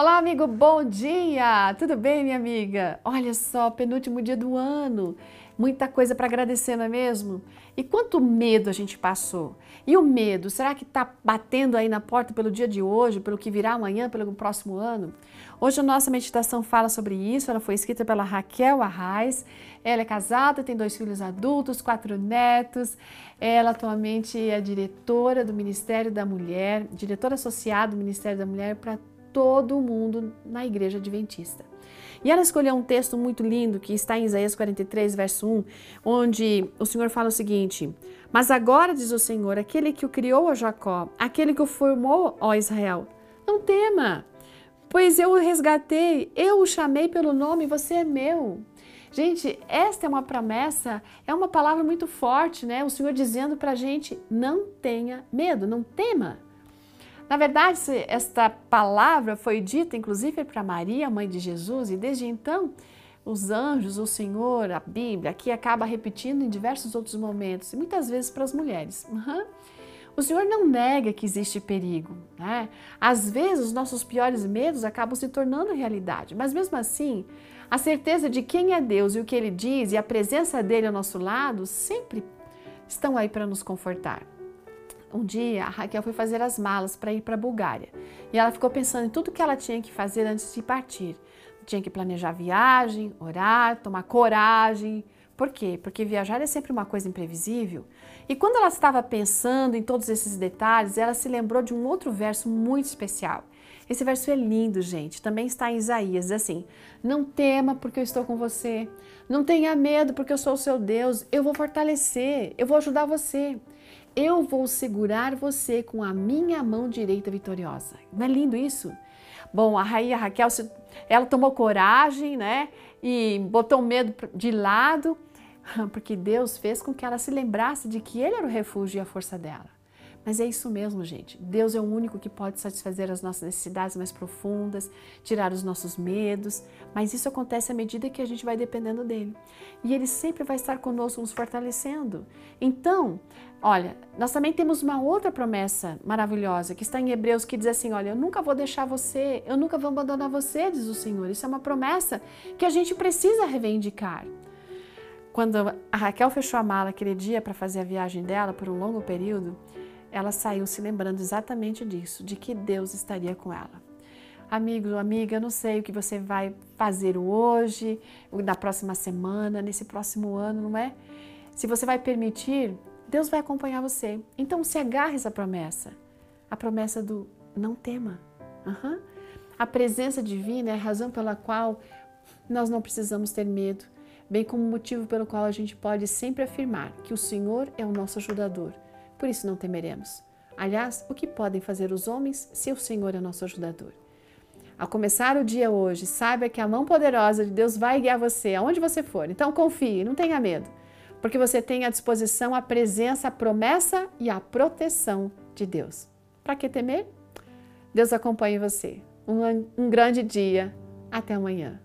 Olá, amigo, bom dia! Tudo bem, minha amiga? Olha só, penúltimo dia do ano. Muita coisa para agradecer, não é mesmo? E quanto medo a gente passou? E o medo, será que está batendo aí na porta pelo dia de hoje, pelo que virá amanhã, pelo próximo ano? Hoje a nossa meditação fala sobre isso. Ela foi escrita pela Raquel Arraes. Ela é casada, tem dois filhos adultos, quatro netos. Ela atualmente é diretora do Ministério da Mulher, diretora associada do Ministério da Mulher para todo mundo na igreja adventista. E ela escolheu um texto muito lindo que está em Isaías 43, verso 1, onde o Senhor fala o seguinte: Mas agora, diz o Senhor, aquele que o criou, a Jacó, aquele que o formou, ó Israel, não tema, pois eu o resgatei, eu o chamei pelo nome, você é meu. Gente, esta é uma promessa, é uma palavra muito forte, né? O Senhor dizendo para a gente: não tenha medo, não tema. Na verdade, esta palavra foi dita inclusive para Maria, mãe de Jesus, e desde então os anjos, o Senhor, a Bíblia, aqui acaba repetindo em diversos outros momentos, e muitas vezes para as mulheres. Uhum. O Senhor não nega que existe perigo. Né? Às vezes, os nossos piores medos acabam se tornando realidade, mas mesmo assim, a certeza de quem é Deus e o que Ele diz e a presença dele ao nosso lado sempre estão aí para nos confortar um dia a Raquel foi fazer as malas para ir para a Bulgária e ela ficou pensando em tudo que ela tinha que fazer antes de partir. Tinha que planejar a viagem, orar, tomar coragem. Por quê? Porque viajar é sempre uma coisa imprevisível. E quando ela estava pensando em todos esses detalhes, ela se lembrou de um outro verso muito especial. Esse verso é lindo, gente. Também está em Isaías, assim: Não tema, porque eu estou com você. Não tenha medo, porque eu sou o seu Deus. Eu vou fortalecer, eu vou ajudar você eu vou segurar você com a minha mão direita vitoriosa. Não é lindo isso? Bom, a rainha Raquel, ela tomou coragem, né? E botou o medo de lado, porque Deus fez com que ela se lembrasse de que Ele era o refúgio e a força dela. Mas é isso mesmo, gente. Deus é o único que pode satisfazer as nossas necessidades mais profundas, tirar os nossos medos, mas isso acontece à medida que a gente vai dependendo dele. E ele sempre vai estar conosco, nos fortalecendo. Então, olha, nós também temos uma outra promessa maravilhosa que está em Hebreus que diz assim: Olha, eu nunca vou deixar você, eu nunca vou abandonar você, diz o Senhor. Isso é uma promessa que a gente precisa reivindicar. Quando a Raquel fechou a mala aquele dia para fazer a viagem dela por um longo período, ela saiu se lembrando exatamente disso, de que Deus estaria com ela. Amigo, amiga, não sei o que você vai fazer hoje, na próxima semana, nesse próximo ano, não é? Se você vai permitir, Deus vai acompanhar você. Então se agarre essa promessa. A promessa do não tema. Uhum. A presença divina é a razão pela qual nós não precisamos ter medo, bem como o motivo pelo qual a gente pode sempre afirmar que o Senhor é o nosso ajudador por isso não temeremos. Aliás, o que podem fazer os homens se o Senhor é nosso ajudador? Ao começar o dia hoje, saiba que a mão poderosa de Deus vai guiar você aonde você for. Então confie, não tenha medo, porque você tem à disposição a presença, a promessa e a proteção de Deus. Para que temer? Deus acompanhe você. Um, um grande dia. Até amanhã.